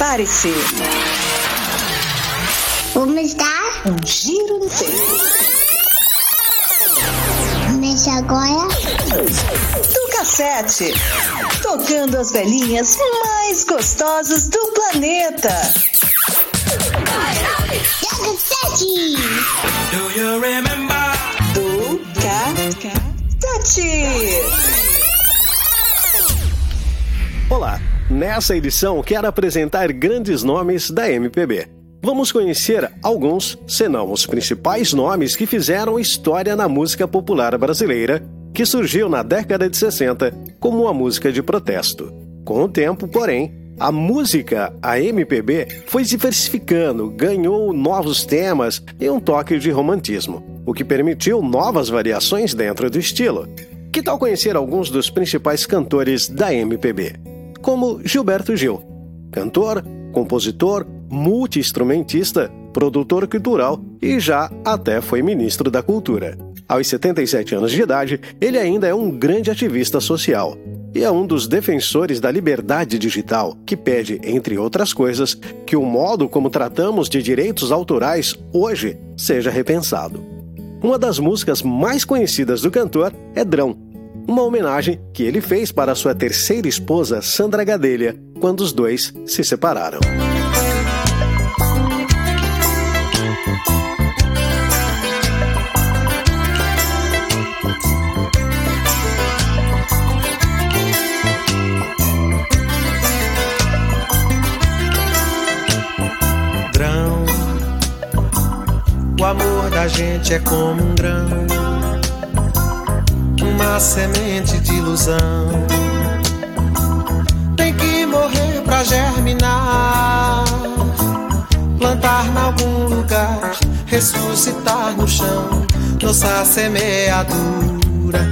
Prepare-se. Vamos dar um giro no tempo. Começa agora. Do cassete. Tocando as velhinhas mais gostosas do planeta. Do cassete. Do you remember? Do cassete. Olá, nessa edição quero apresentar grandes nomes da MPB. Vamos conhecer alguns, senão os principais nomes que fizeram história na música popular brasileira, que surgiu na década de 60 como uma música de protesto. Com o tempo, porém, a música, a MPB, foi diversificando, ganhou novos temas e um toque de romantismo, o que permitiu novas variações dentro do estilo. Que tal conhecer alguns dos principais cantores da MPB? Como Gilberto Gil, cantor, compositor, multi-instrumentista, produtor cultural e já até foi ministro da Cultura. Aos 77 anos de idade, ele ainda é um grande ativista social e é um dos defensores da liberdade digital, que pede, entre outras coisas, que o modo como tratamos de direitos autorais hoje seja repensado. Uma das músicas mais conhecidas do cantor é Drão, uma homenagem que ele fez para sua terceira esposa, Sandra Gadelha, quando os dois se separaram. O amor da gente é como um grão, uma semente de ilusão. Tem que morrer pra germinar, plantar em algum lugar, ressuscitar no chão, nossa semeadura.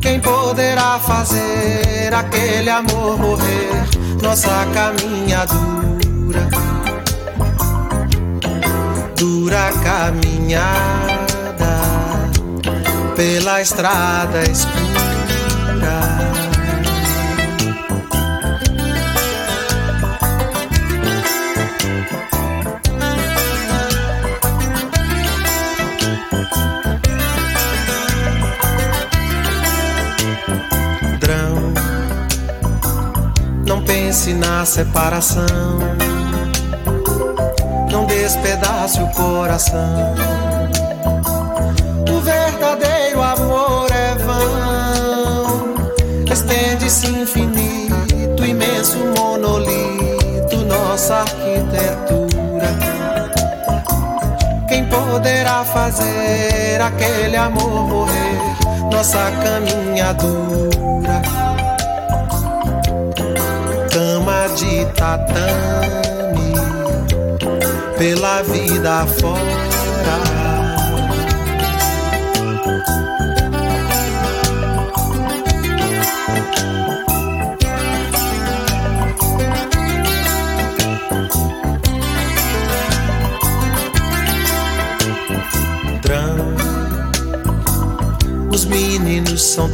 Quem poderá fazer aquele amor morrer, nossa caminhadura? dura caminhada pela estrada escura. Drão, não pense na separação não despedace o coração. Nossa arquitetura. Quem poderá fazer aquele amor morrer, nossa caminhadura? Cama de tatame pela vida fora.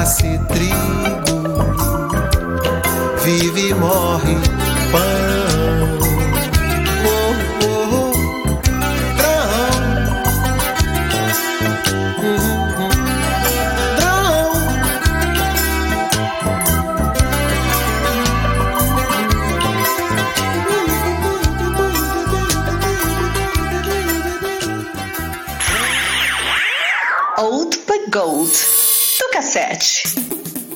Nasce trigo, vive e morre pão. 7.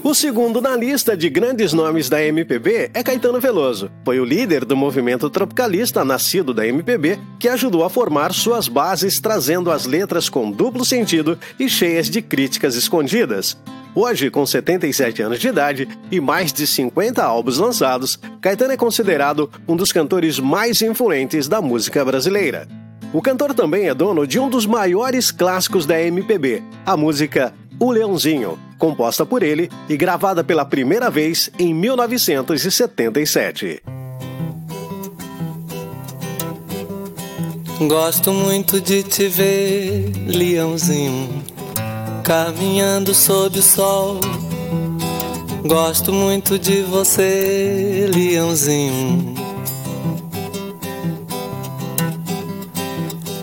O segundo na lista de grandes nomes da MPB é Caetano Veloso. Foi o líder do movimento tropicalista nascido da MPB que ajudou a formar suas bases, trazendo as letras com duplo sentido e cheias de críticas escondidas. Hoje, com 77 anos de idade e mais de 50 álbuns lançados, Caetano é considerado um dos cantores mais influentes da música brasileira. O cantor também é dono de um dos maiores clássicos da MPB, a música o Leãozinho, composta por ele e gravada pela primeira vez em 1977. Gosto muito de te ver, leãozinho caminhando sob o sol. Gosto muito de você, leãozinho.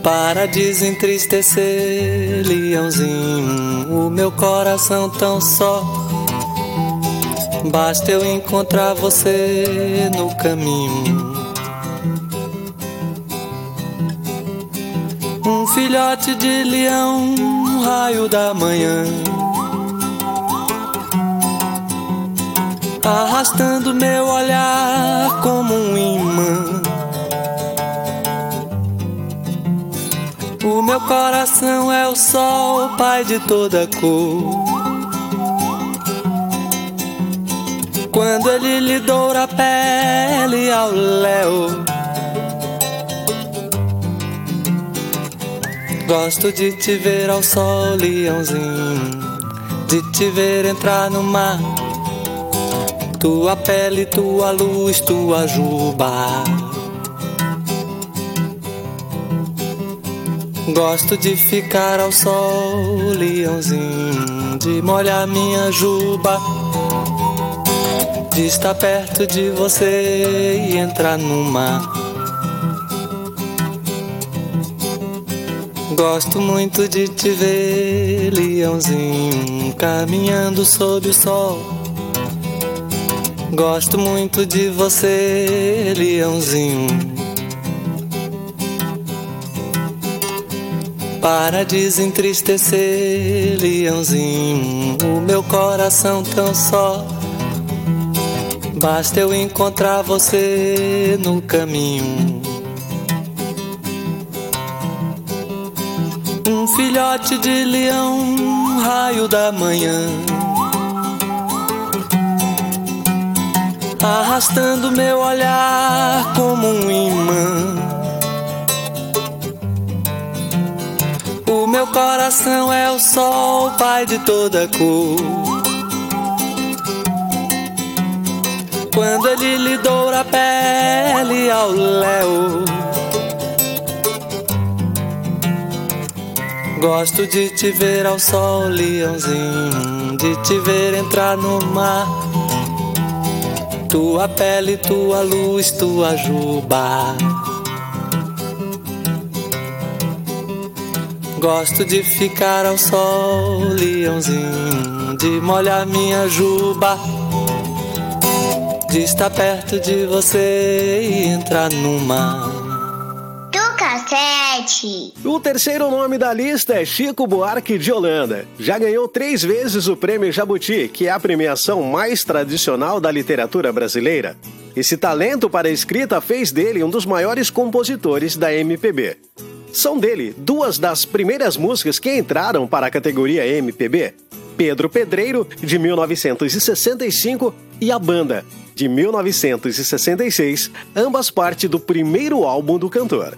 Para desentristecer, leãozinho, o meu coração tão só. Basta eu encontrar você no caminho. Um filhote de leão raio da manhã, arrastando meu olhar como um imã. O meu coração é o sol, pai de toda cor. Quando ele lhe doura a pele ao léu Gosto de te ver ao sol, leãozinho. De te ver entrar no mar. Tua pele, tua luz, tua juba. Gosto de ficar ao sol, leãozinho. De molhar minha juba. De estar perto de você e entrar no mar. Gosto muito de te ver, leãozinho, caminhando sob o sol. Gosto muito de você, leãozinho. Para desentristecer, leãozinho, o meu coração tão só. Basta eu encontrar você no caminho. filhote de leão, raio da manhã. Arrastando meu olhar como um meu coração é o sol, pai de toda cor. Quando ele lhe doura a pele ao léu Gosto de te ver ao sol, leãozinho, de te ver entrar no mar. Tua pele, tua luz, tua juba. Gosto de ficar ao sol, leãozinho, de molhar minha juba. De estar perto de você e entrar no mar. O terceiro nome da lista é Chico Buarque de Holanda. Já ganhou três vezes o Prêmio Jabuti, que é a premiação mais tradicional da literatura brasileira. Esse talento para a escrita fez dele um dos maiores compositores da MPB. São dele duas das primeiras músicas que entraram para a categoria MPB: Pedro Pedreiro, de 1965, e A Banda, de 1966, ambas parte do primeiro álbum do cantor.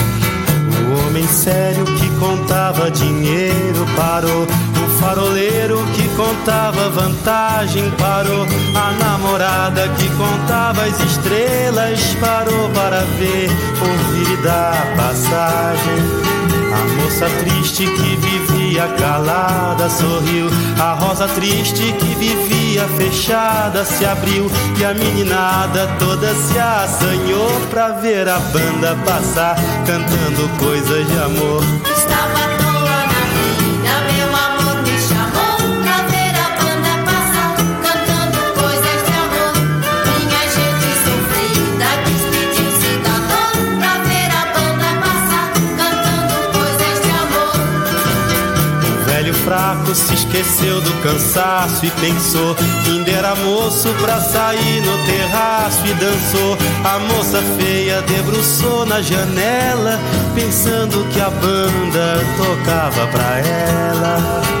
O homem sério que contava dinheiro parou faroleiro que contava vantagem parou. A namorada que contava as estrelas parou para ver, ouvir dar passagem. A moça triste que vivia calada sorriu. A rosa triste que vivia fechada se abriu. E a meninada toda se assanhou pra ver a banda passar, cantando coisas de amor. Estava esqueceu do cansaço e pensou que ainda era moço pra sair no terraço e dançou. A moça feia debruçou na janela, pensando que a banda tocava pra ela.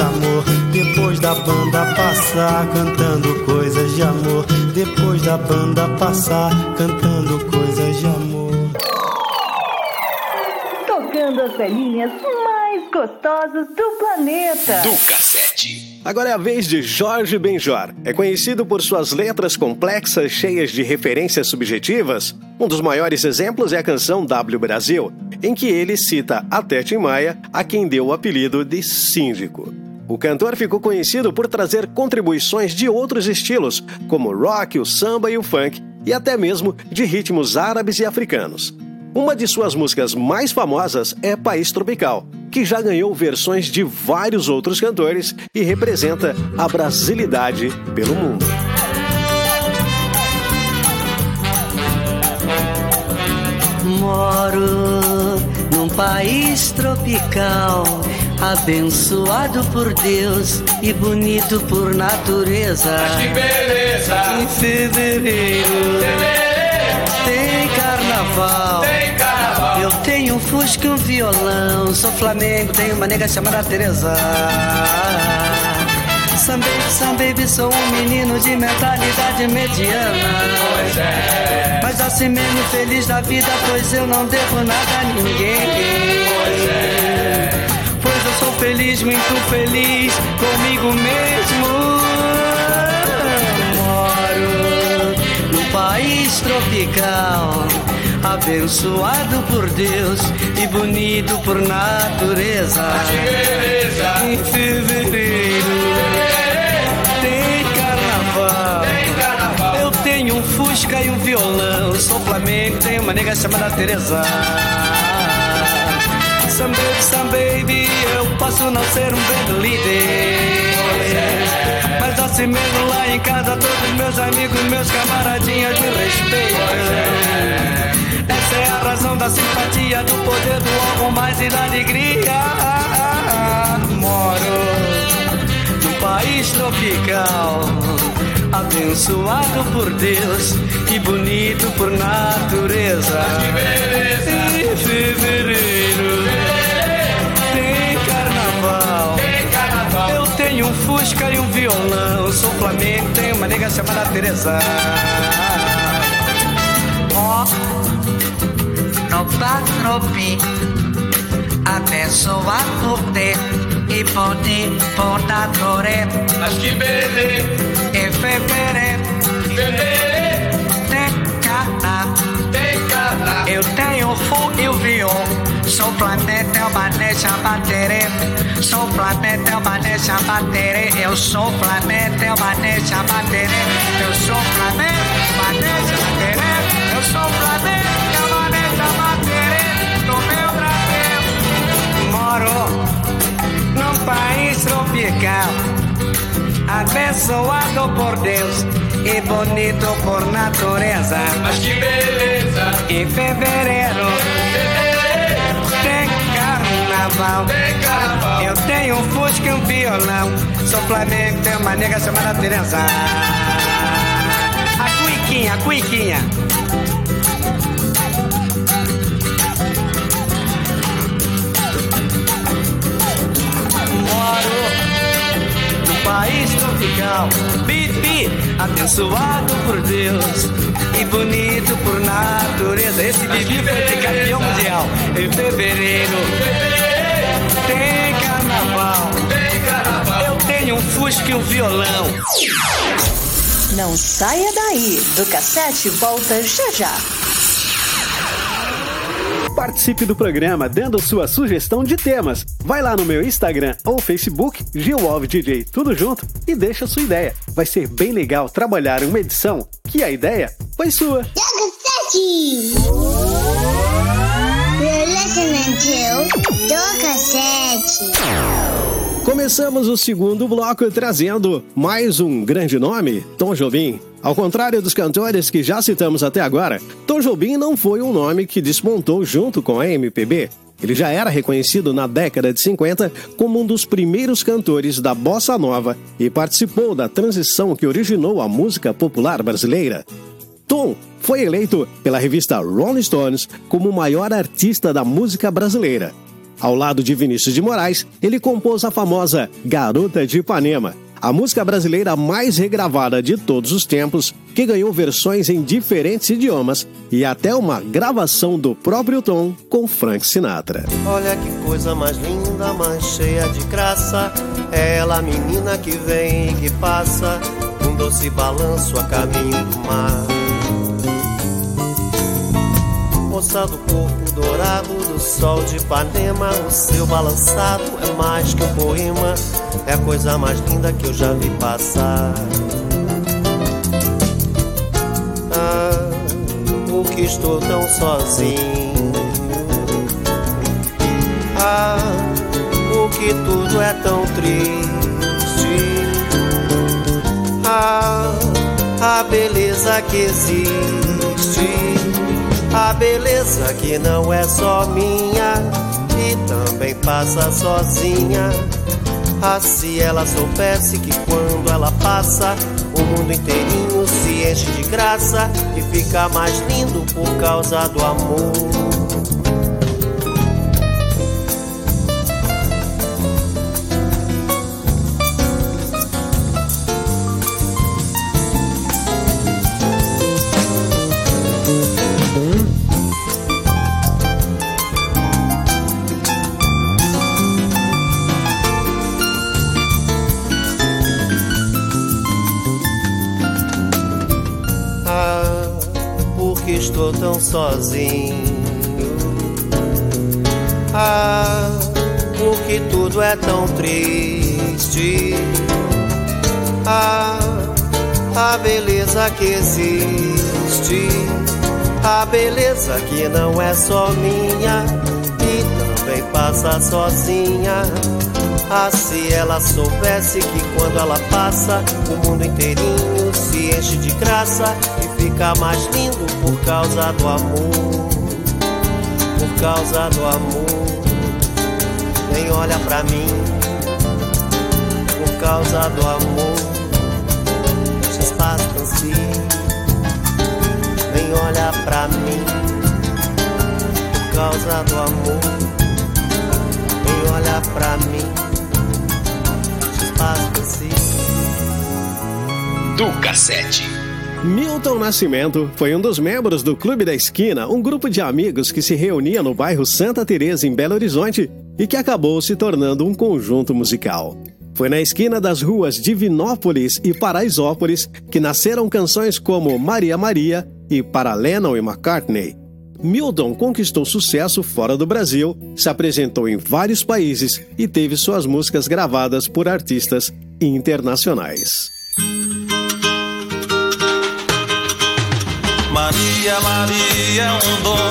amor. Depois da banda passar, cantando coisas de amor. Depois da banda passar, cantando coisas de amor. Tocando as velhinhas mais gostosas do planeta. Do cassete. Agora é a vez de Jorge Benjor. É conhecido por suas letras complexas, cheias de referências subjetivas. Um dos maiores exemplos é a canção W Brasil, em que ele cita até Tim Maia, a quem deu o apelido de Síndico. O cantor ficou conhecido por trazer contribuições de outros estilos, como o rock, o samba e o funk, e até mesmo de ritmos árabes e africanos. Uma de suas músicas mais famosas é País Tropical, que já ganhou versões de vários outros cantores e representa a brasilidade pelo mundo. Moro num país tropical, abençoado por Deus e bonito por natureza. Que beleza. Em fevereiro tem carnaval. Tem carnaval. Eu tenho um fusca e um violão. Sou Flamengo, tenho uma nega chamada Teresa. Sam baby, sam baby, sou um menino de mentalidade mediana. Pois é. Mas assim mesmo feliz da vida, pois eu não devo nada a ninguém. Pois é. Feliz, muito feliz comigo mesmo. Moro num país tropical, abençoado por Deus e bonito por natureza. Em fevereiro tem carnaval. Tem carnaval. Eu tenho um Fusca e um violão. Sou Flamengo, tenho uma nega chamada Teresa. Some baby, some baby, eu posso não ser um bem líder. Mas assim mesmo lá em casa, todos meus amigos, meus camaradinhas me respeitam. Essa é a razão da simpatia, do poder do algo mais e da alegria. Moro num país tropical, abençoado por Deus e bonito por natureza. Que beleza. Sou Flamengo, tenho uma nega chamada Teresa. Ó, no patropi, abençoado por Deus e bonito por natureza. Mas que beleza. Em fevereiro Fevereiro. tem carnaval. Tem carnaval. Eu tenho fogo e o viol. Sou planeta, eu manejo a bateria. Sou planeta, eu manejo a bateria. Eu sou planeta, eu manejo a bateria. Eu sou manejo a bateria. Eu sou planeta, eu manejo a bateria. No meu Brasil, moro num país tropical. Abençoado por Deus e bonito por natureza. Mas que beleza. Em fevereiro carnaval. Tem carnaval. Eu tenho um fusca e um violão. Sou Flamengo, tenho uma nega chamada Teresa. A cuiquinha, a cuiquinha. Moro num país tropical. Bibi, abençoado por Deus e bonito por natureza. Esse Bibi foi de campeão mundial em fevereiro. Tem carnaval. Tem carnaval. Eu tenho um fusca e um violão. Não saia daí. Do cassete volta já já. Participe do programa dando sua sugestão de temas. Vai lá no meu Instagram ou Facebook, Gilwolf DJ, tudo junto, e deixa sua ideia. Vai ser bem legal trabalhar uma edição que a ideia foi sua. Joga 7! You're 7. Começamos o segundo bloco trazendo mais um grande nome, Tom Jobim. Ao contrário dos cantores que já citamos até agora, Tom Jobim não foi um nome que despontou junto com a MPB. Ele já era reconhecido na década de 50 como um dos primeiros cantores da bossa nova e participou da transição que originou a música popular brasileira. Tom foi eleito pela revista Rolling Stones como o maior artista da música brasileira. Ao lado de Vinícius de Moraes, ele compôs a famosa Garota de Ipanema, a música brasileira mais regravada de todos os tempos, que ganhou versões em diferentes idiomas e até uma gravação do próprio Tom com Frank Sinatra. Olha que coisa mais linda, mais cheia de graça. É ela, menina que vem e que passa, um doce balanço a caminho do mar. Do corpo dourado do sol de Ipanema, o seu balançado é mais que um poema, é a coisa mais linda que eu já vi passar. Ah, por que estou tão sozinho? Ah, por que tudo é tão triste? Ah, a beleza que existe, a beleza que não é só minha e também passa sozinha. Ah, se ela soubesse que quando ela passa, o mundo inteirinho se enche de graça e fica mais lindo por causa do amor. Tão sozinho? Ah, por que tudo é tão triste? Ah, a beleza que existe, a beleza que não é só minha e também passa sozinha. Ah, se ela soubesse que quando ela passa, o mundo inteirinho se enche de graça fica mais lindo por causa do amor. Por causa do amor, nem olha pra mim. Por causa do amor, se espaço si, nem olha pra mim. Por causa do amor, nem olha pra mim. Do cassete. Milton Nascimento foi um dos membros do Clube da Esquina, um grupo de amigos que se reunia no bairro Santa Teresa em Belo Horizonte e que acabou se tornando um conjunto musical. Foi na esquina das ruas Divinópolis e Paraisópolis que nasceram canções como Maria Maria e Para Lennon e McCartney. Milton conquistou sucesso fora do Brasil, se apresentou em vários países e teve suas músicas gravadas por artistas internacionais. Maria, Maria é um dom,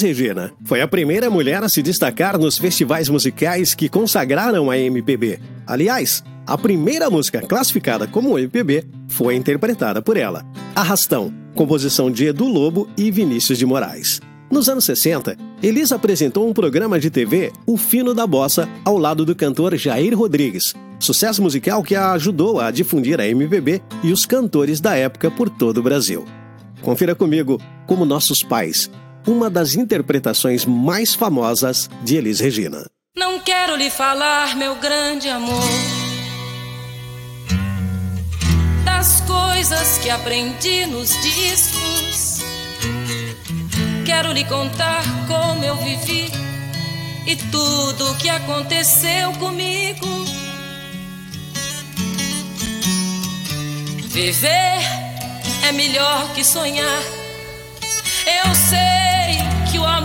Elis Regina foi a primeira mulher a se destacar nos festivais musicais que consagraram a MPB. Aliás, a primeira música classificada como MPB foi interpretada por ela. Arrastão, composição de Edu Lobo e Vinícius de Moraes. Nos anos 60, Elis apresentou um programa de TV, O Fino da Bossa, ao lado do cantor Jair Rodrigues. Sucesso musical que a ajudou a difundir a MPB e os cantores da época por todo o Brasil. Confira comigo Como Nossos Pais, uma das interpretações mais famosas de Elis Regina. Não quero lhe falar, meu grande amor, das coisas que aprendi nos discos. Quero lhe contar como eu vivi e tudo o que aconteceu comigo. Viver é melhor que sonhar. Eu sei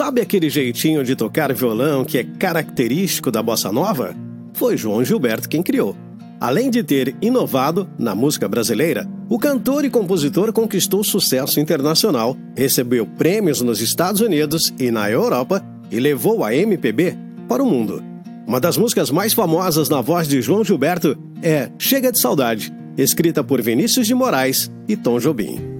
Sabe aquele jeitinho de tocar violão que é característico da bossa nova? Foi João Gilberto quem criou. Além de ter inovado na música brasileira, o cantor e compositor conquistou sucesso internacional, recebeu prêmios nos Estados Unidos e na Europa e levou a MPB para o mundo. Uma das músicas mais famosas na voz de João Gilberto é Chega de Saudade, escrita por Vinícius de Moraes e Tom Jobim.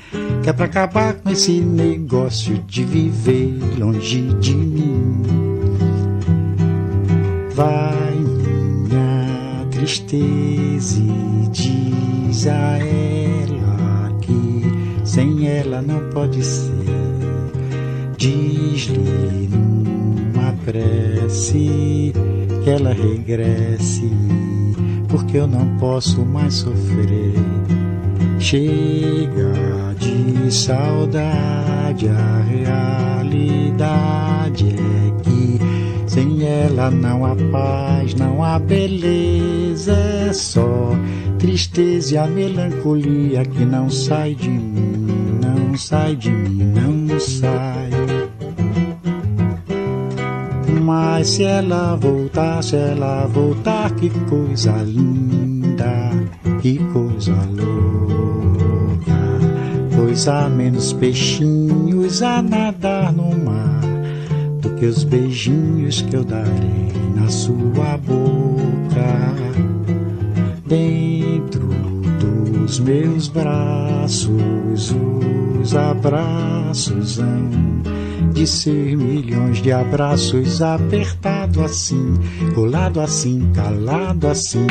Que é pra acabar com esse negócio de viver longe de mim. Vai minha tristeza e diz a ela que sem ela não pode ser. Diz-lhe numa prece que ela regresse, porque eu não posso mais sofrer. Chega de saudade, a realidade é que sem ela não há paz, não há beleza, é só tristeza e a melancolia que não sai de mim, não sai de mim, não sai. Mas se ela voltar, se ela voltar, que coisa linda, que coisa louca. Pois há menos peixinhos a nadar no mar do que os beijinhos que eu darei na sua boca. Dentro dos meus braços, os abraços hão de ser milhões de abraços apertado assim, colado assim, calado assim.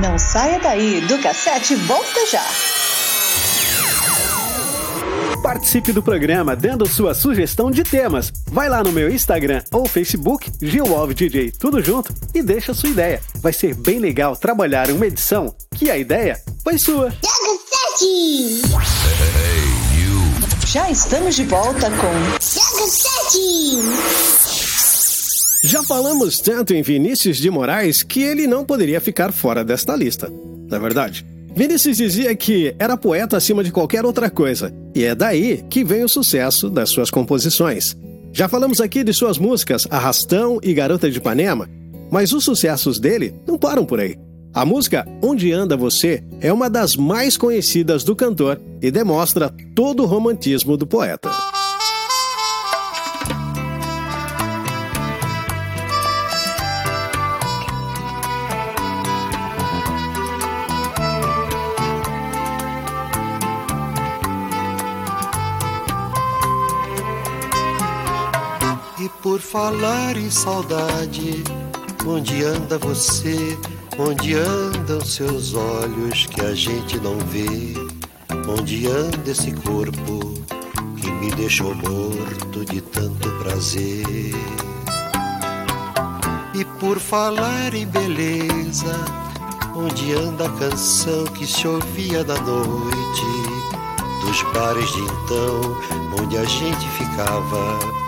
Não saia daí, do cassete volta já. Participe do programa dando sua sugestão de temas. Vai lá no meu Instagram ou Facebook, Gilwolf DJ, tudo junto, e deixa sua ideia. Vai ser bem legal trabalhar em uma edição que a ideia foi sua. Sete! Já estamos de volta com Sete! Já falamos tanto em Vinícius de Moraes que ele não poderia ficar fora desta lista. Na é verdade, Vinícius dizia que era poeta acima de qualquer outra coisa, e é daí que vem o sucesso das suas composições. Já falamos aqui de suas músicas Arrastão e Garota de Ipanema, mas os sucessos dele não param por aí. A música Onde Anda Você é uma das mais conhecidas do cantor e demonstra todo o romantismo do poeta. Por falar em saudade, onde anda você? Onde andam seus olhos que a gente não vê? Onde anda esse corpo que me deixou morto de tanto prazer? E por falar em beleza, onde anda a canção que se ouvia na noite? Dos bares de então, onde a gente ficava,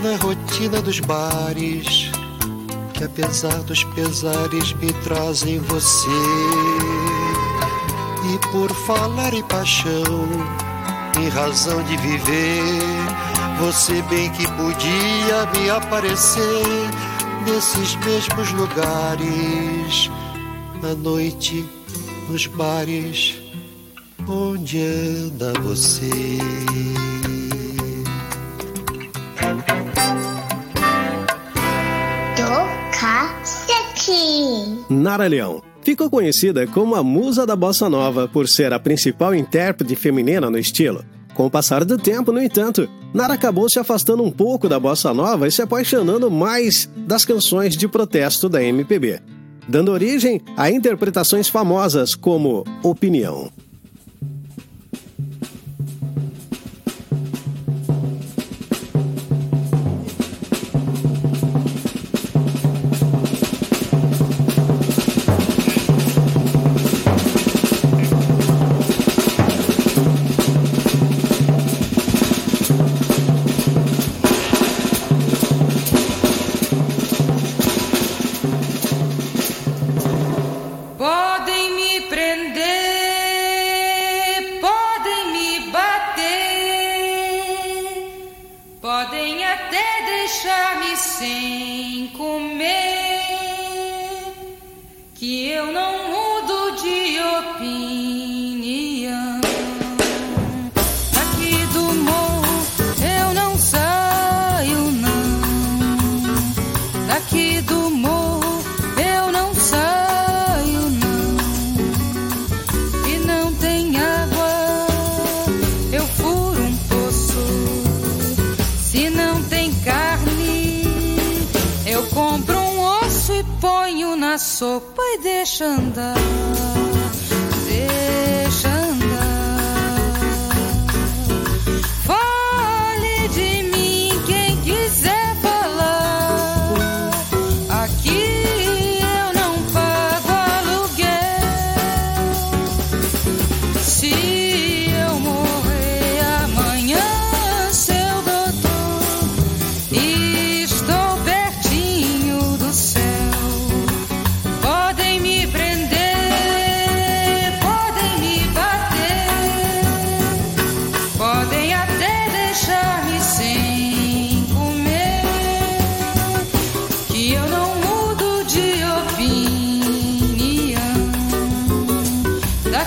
Na rotina dos bares, que apesar dos pesares me trazem você. E por falar em paixão, em razão de viver, você bem que podia me aparecer nesses mesmos lugares na noite, nos bares, onde anda você? Nara Leão ficou conhecida como a musa da bossa nova por ser a principal intérprete feminina no estilo. Com o passar do tempo, no entanto, Nara acabou se afastando um pouco da bossa nova e se apaixonando mais das canções de protesto da MPB, dando origem a interpretações famosas como Opinião.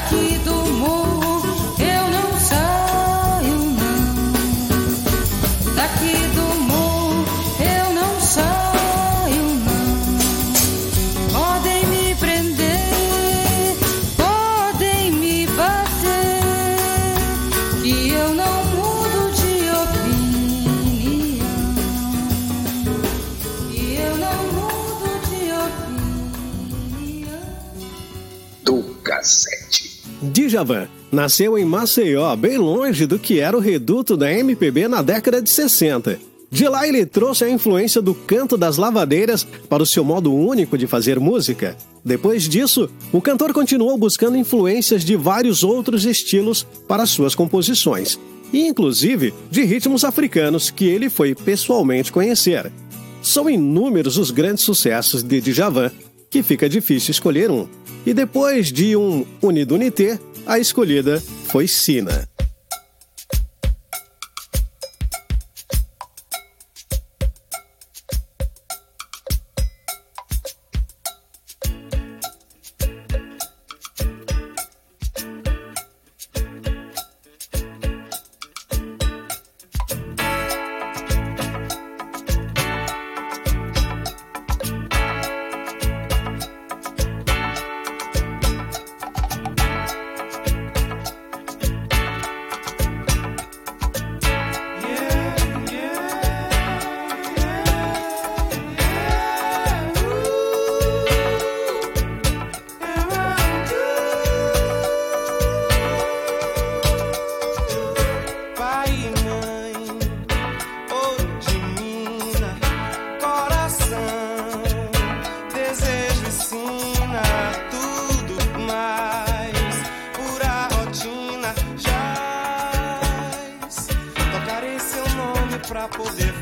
keep Ojava. Nasceu em Maceió, bem longe do que era o reduto da MPB na década de 60. De lá ele trouxe a influência do canto das lavadeiras para o seu modo único de fazer música. Depois disso, o cantor continuou buscando influências de vários outros estilos para suas composições, e inclusive de ritmos africanos que ele foi pessoalmente conhecer. São inúmeros os grandes sucessos de Djavan, que fica difícil escolher um. E depois de um Unidunité, a escolhida foi Sina. poder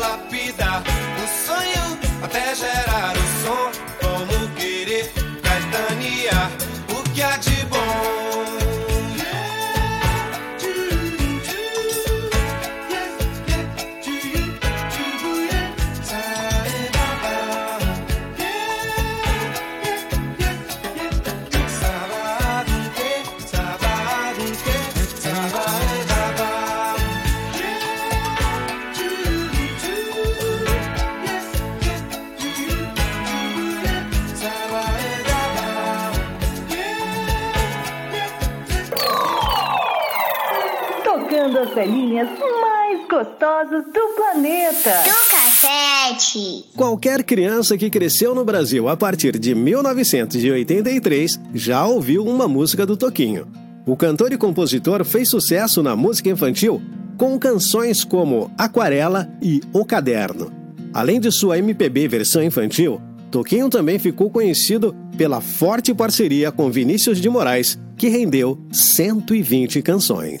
lapidar o sonho até gerar. As velhinhas mais gostosas do planeta. Do cassete. Qualquer criança que cresceu no Brasil a partir de 1983 já ouviu uma música do Toquinho. O cantor e compositor fez sucesso na música infantil com canções como Aquarela e O Caderno. Além de sua MPB versão infantil, Toquinho também ficou conhecido pela forte parceria com Vinícius de Moraes, que rendeu 120 canções.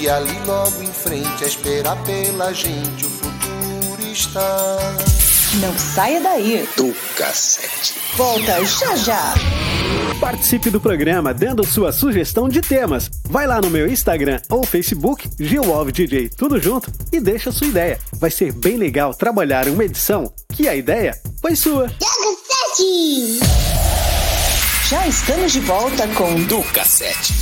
E ali logo em frente a esperar pela gente o futuro está. Não saia daí. Do cassete. Volta já já. Participe do programa dando sua sugestão de temas. Vai lá no meu Instagram ou Facebook, Gilwalve DJ, tudo junto, e deixa sua ideia. Vai ser bem legal trabalhar uma edição que a ideia foi sua. Do cassete. Já estamos de volta com Do cassete.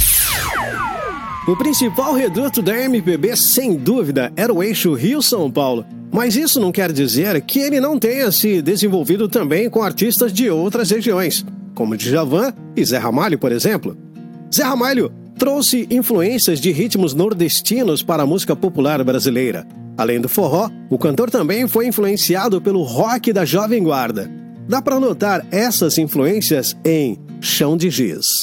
O principal reduto da MPB, sem dúvida, era o eixo Rio-São Paulo. Mas isso não quer dizer que ele não tenha se desenvolvido também com artistas de outras regiões, como Djavan e Zé Ramalho, por exemplo. Zé Ramalho trouxe influências de ritmos nordestinos para a música popular brasileira. Além do forró, o cantor também foi influenciado pelo rock da Jovem Guarda. Dá para notar essas influências em Chão de Giz.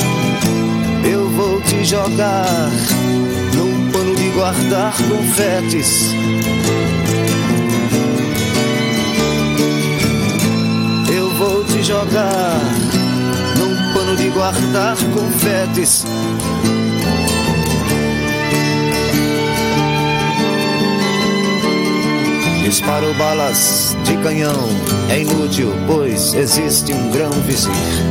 jogar num pano de guardar confetes. Eu vou te jogar num pano de guardar confetes. Disparo balas de canhão, é inútil, pois existe um grão vizir.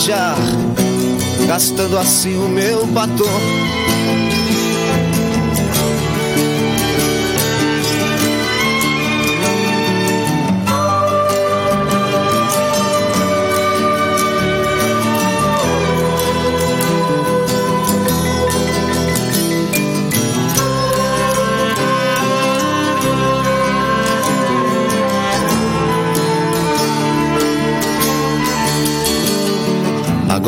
Beijar, gastando assim o meu batom.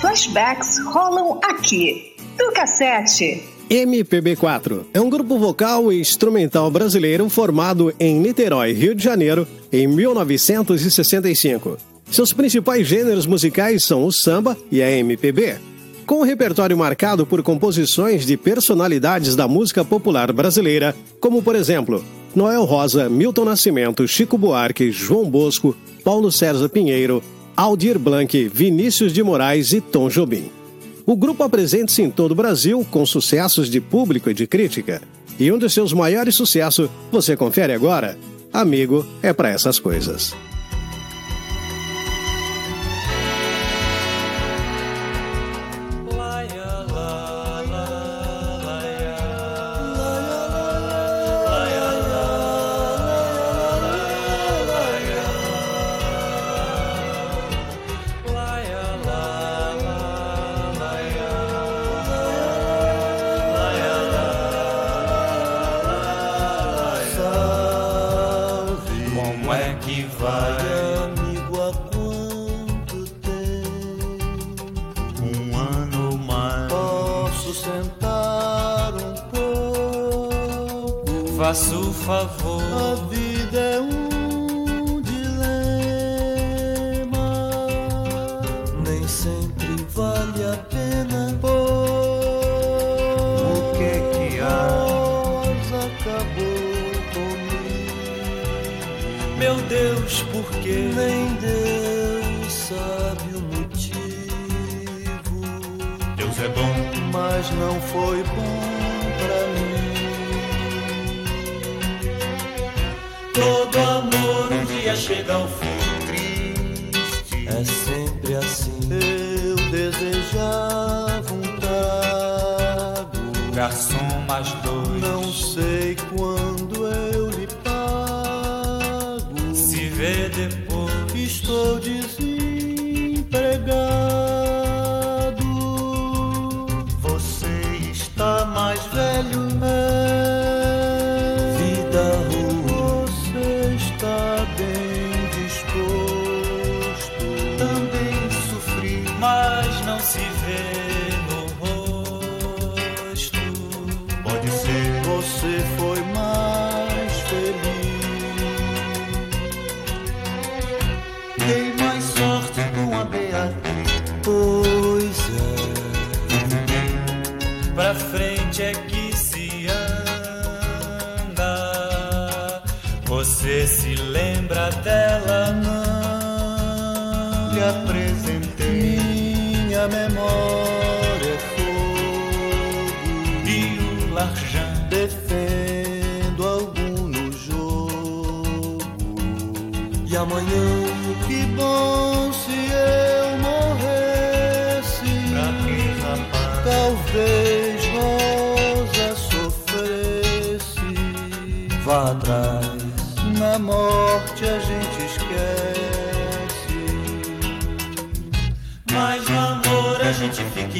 flashbacks rolam aqui, do cassete. MPB4 é um grupo vocal e instrumental brasileiro formado em Niterói, Rio de Janeiro, em 1965. Seus principais gêneros musicais são o samba e a MPB. Com um repertório marcado por composições de personalidades da música popular brasileira, como por exemplo, Noel Rosa, Milton Nascimento, Chico Buarque, João Bosco, Paulo César Pinheiro, Aldir Blanc, Vinícius de Moraes e Tom Jobim. O grupo apresenta-se em todo o Brasil com sucessos de público e de crítica. E um de seus maiores sucessos você confere agora? Amigo é para essas coisas.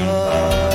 love.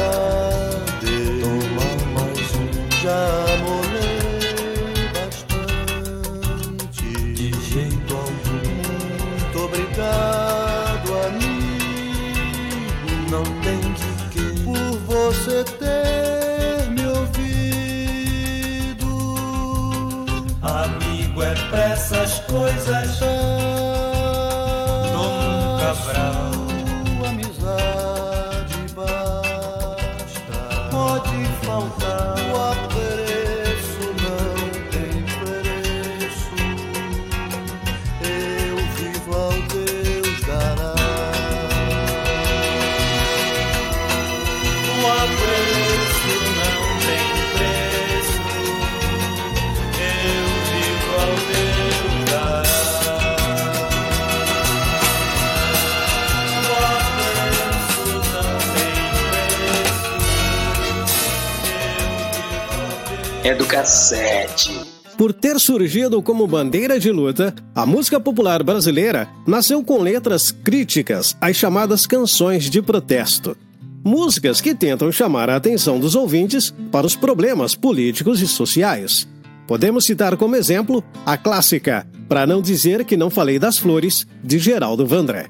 É Educassete. Por ter surgido como bandeira de luta, a música popular brasileira nasceu com letras críticas às chamadas canções de protesto. Músicas que tentam chamar a atenção dos ouvintes para os problemas políticos e sociais. Podemos citar como exemplo a clássica Pra Não Dizer Que Não Falei das Flores, de Geraldo Vandré.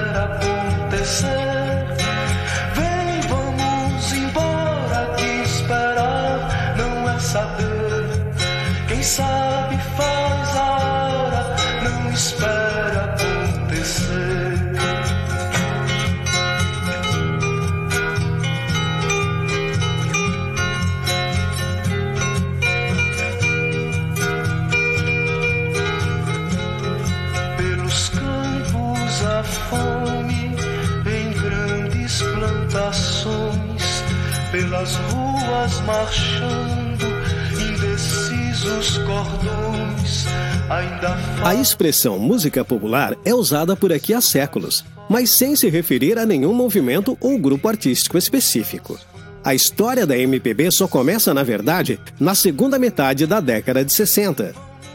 Marchando, indecisos cordões. Ainda A expressão música popular é usada por aqui há séculos, mas sem se referir a nenhum movimento ou grupo artístico específico. A história da MPB só começa, na verdade, na segunda metade da década de 60.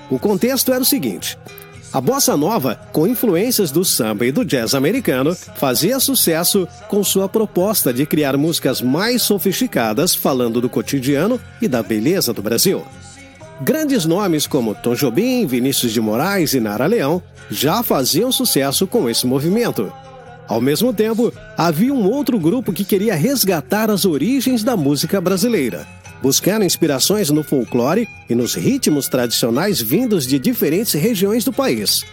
O contexto era o seguinte: a bossa nova, com influências do samba e do jazz americano, fazia sucesso com sua proposta de criar músicas mais sofisticadas falando do cotidiano e da beleza do Brasil. Grandes nomes como Tom Jobim, Vinícius de Moraes e Nara Leão já faziam sucesso com esse movimento. Ao mesmo tempo, havia um outro grupo que queria resgatar as origens da música brasileira, buscando inspirações no folclore e nos ritmos tradicionais vindos de diferentes regiões do país.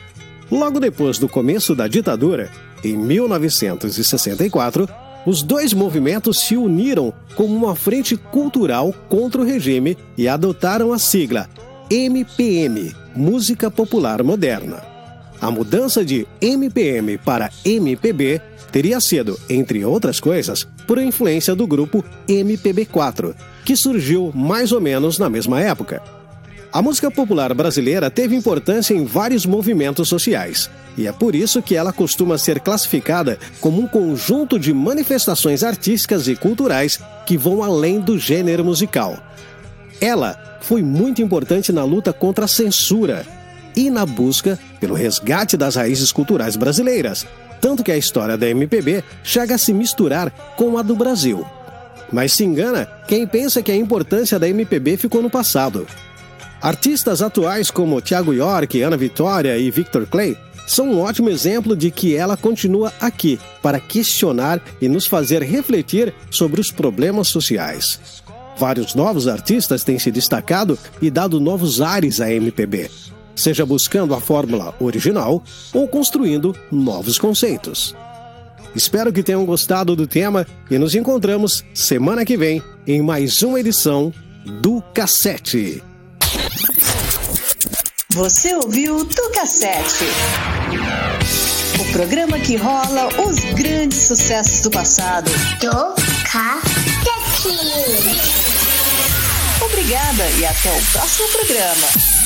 Logo depois do começo da ditadura, em 1964, os dois movimentos se uniram como uma frente cultural contra o regime e adotaram a sigla MPM Música Popular Moderna. A mudança de MPM para MPB teria sido, entre outras coisas, por influência do grupo MPB4, que surgiu mais ou menos na mesma época. A música popular brasileira teve importância em vários movimentos sociais, e é por isso que ela costuma ser classificada como um conjunto de manifestações artísticas e culturais que vão além do gênero musical. Ela foi muito importante na luta contra a censura e na busca pelo resgate das raízes culturais brasileiras, tanto que a história da MPB chega a se misturar com a do Brasil. Mas se engana quem pensa que a importância da MPB ficou no passado. Artistas atuais como Thiago York, Ana Vitória e Victor Clay são um ótimo exemplo de que ela continua aqui para questionar e nos fazer refletir sobre os problemas sociais. Vários novos artistas têm se destacado e dado novos ares à MPB, seja buscando a fórmula original ou construindo novos conceitos. Espero que tenham gostado do tema e nos encontramos semana que vem em mais uma edição do Cassete. Você ouviu Tucassete. O programa que rola os grandes sucessos do passado. Tucassete. Obrigada e até o próximo programa.